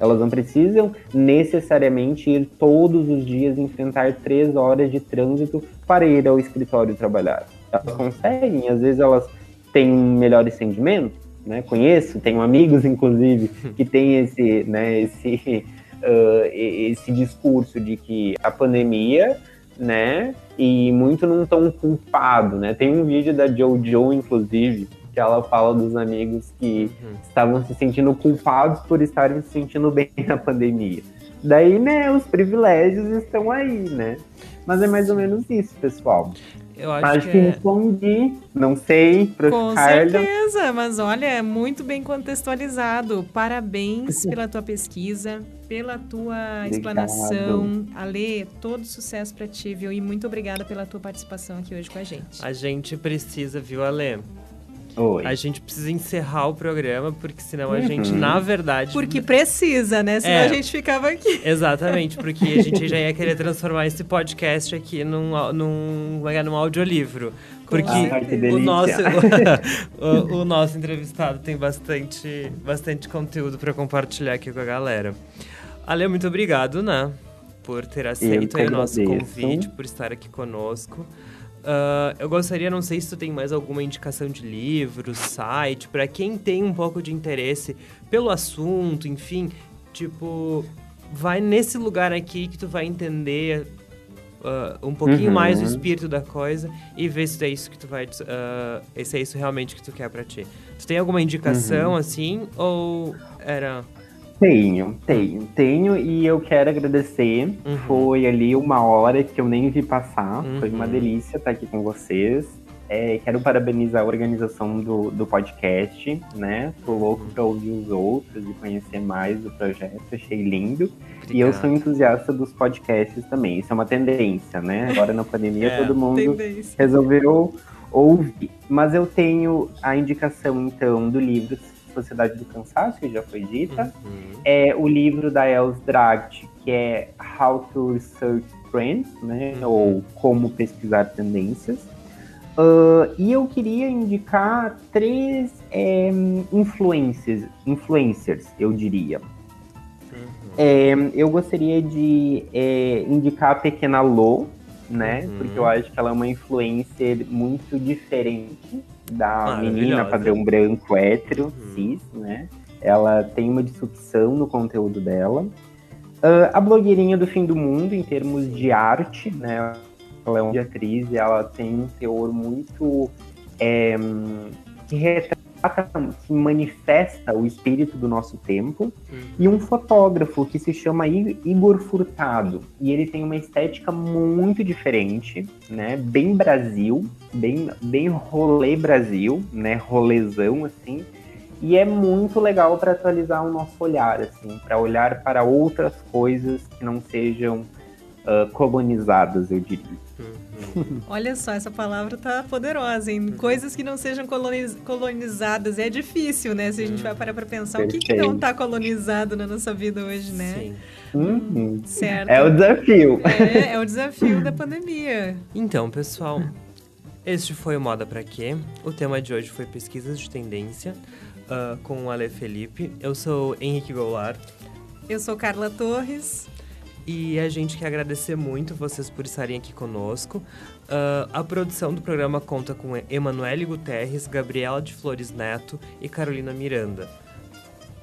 Elas não precisam necessariamente ir todos os dias enfrentar três horas de trânsito para ir ao escritório trabalhar. Elas conseguem, às vezes elas têm um melhor entendimento, né? Conheço, tenho amigos, inclusive, que têm esse, né, esse uh, esse discurso de que a pandemia, né, e muito não tão culpado, né? Tem um vídeo da Jojo, inclusive, que ela fala dos amigos que uhum. estavam se sentindo culpados por estarem se sentindo bem na pandemia. Daí, né, os privilégios estão aí, né? Mas é mais ou menos isso, pessoal. Eu acho, acho que, que é... respondi, não sei, para Com certeza, mas olha, é muito bem contextualizado. Parabéns pela tua pesquisa, pela tua Obrigado. explanação. Ale, todo sucesso para ti, viu? E muito obrigada pela tua participação aqui hoje com a gente. A gente precisa, viu, Ale? Oi. A gente precisa encerrar o programa, porque senão a uhum. gente, na verdade. Porque precisa, né? Senão é, a gente ficava aqui. Exatamente, porque a gente já ia querer transformar esse podcast aqui num, num, num audiolivro. Porque o, nosso, o, o, nosso entrevistado tem bastante, bastante conteúdo para compartilhar aqui com a galera. Ale, muito obrigado, né? Por ter aceito o nosso convite, por estar aqui conosco. Uh, eu gostaria, não sei se tu tem mais alguma indicação de livro, site, para quem tem um pouco de interesse pelo assunto, enfim, tipo, vai nesse lugar aqui que tu vai entender uh, um pouquinho uhum. mais o espírito da coisa e ver se é isso que tu vai, uh, se é isso realmente que tu quer para ti. Tu tem alguma indicação uhum. assim ou era tenho, tenho, tenho e eu quero agradecer. Uhum. Foi ali uma hora que eu nem vi passar. Uhum. Foi uma uhum. delícia estar aqui com vocês. É, quero parabenizar a organização do, do podcast, né? Tô louco pra ouvir os outros e conhecer mais do projeto, achei lindo. Obrigado. E eu sou entusiasta dos podcasts também. Isso é uma tendência, né? Agora na pandemia é, todo mundo tendência. resolveu ouvir. Mas eu tenho a indicação, então, do livro Sociedade do Cansaço, que já foi dita. Uhum. É o livro da Els Dragt, que é How to Research Trends, né? Uhum. Ou Como Pesquisar Tendências. Uh, e eu queria indicar três é, influencers, influencers, eu diria. Uhum. É, eu gostaria de é, indicar a Pequena Lô, né? Uhum. Porque eu acho que ela é uma influencer muito diferente da menina padrão branco hétero, uhum. cis, né? Ela tem uma disrupção no conteúdo dela. Uh, a blogueirinha do fim do mundo, em termos de arte, né? Ela é uma atriz e ela tem um teor muito. É, que retrata que manifesta o espírito do nosso tempo, uhum. e um fotógrafo que se chama Igor Furtado. E ele tem uma estética muito diferente, né? Bem Brasil, bem, bem rolê Brasil, né? Rolezão, assim. E é muito legal para atualizar o nosso olhar, assim, para olhar para outras coisas que não sejam uh, colonizadas, eu diria. Uhum. Olha só, essa palavra tá poderosa, hein? Uhum. Coisas que não sejam coloniz colonizadas. É difícil, né? Se a gente vai parar para pensar, Perfeito. o que, que não está colonizado na nossa vida hoje, né? Sim. Uhum. Certo. É o desafio. É, é o desafio da pandemia. Então, pessoal, este foi o Moda Pra Quê. O tema de hoje foi pesquisas de tendência uh, com o Ale Felipe. Eu sou Henrique Goulart. Eu sou Carla Torres. E a gente quer agradecer muito vocês por estarem aqui conosco. Uh, a produção do programa conta com Emanuele Guterres, Gabriela de Flores Neto e Carolina Miranda.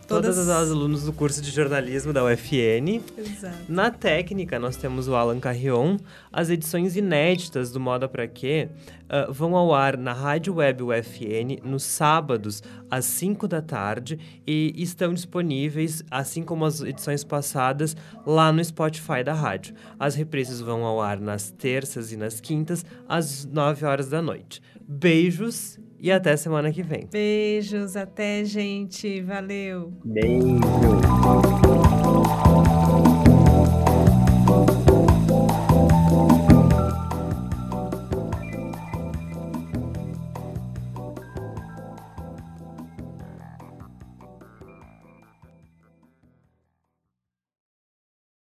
Todas, Todas as alunos do curso de jornalismo da UFN. Exato. Na técnica, nós temos o Alan Carrion. As edições inéditas do Moda Pra Quê uh, vão ao ar na Rádio Web UFN nos sábados, às 5 da tarde, e estão disponíveis, assim como as edições passadas, lá no Spotify da rádio. As reprises vão ao ar nas terças e nas quintas, às 9 horas da noite. Beijos e até semana que vem. Beijos, até gente. Valeu. Beijo.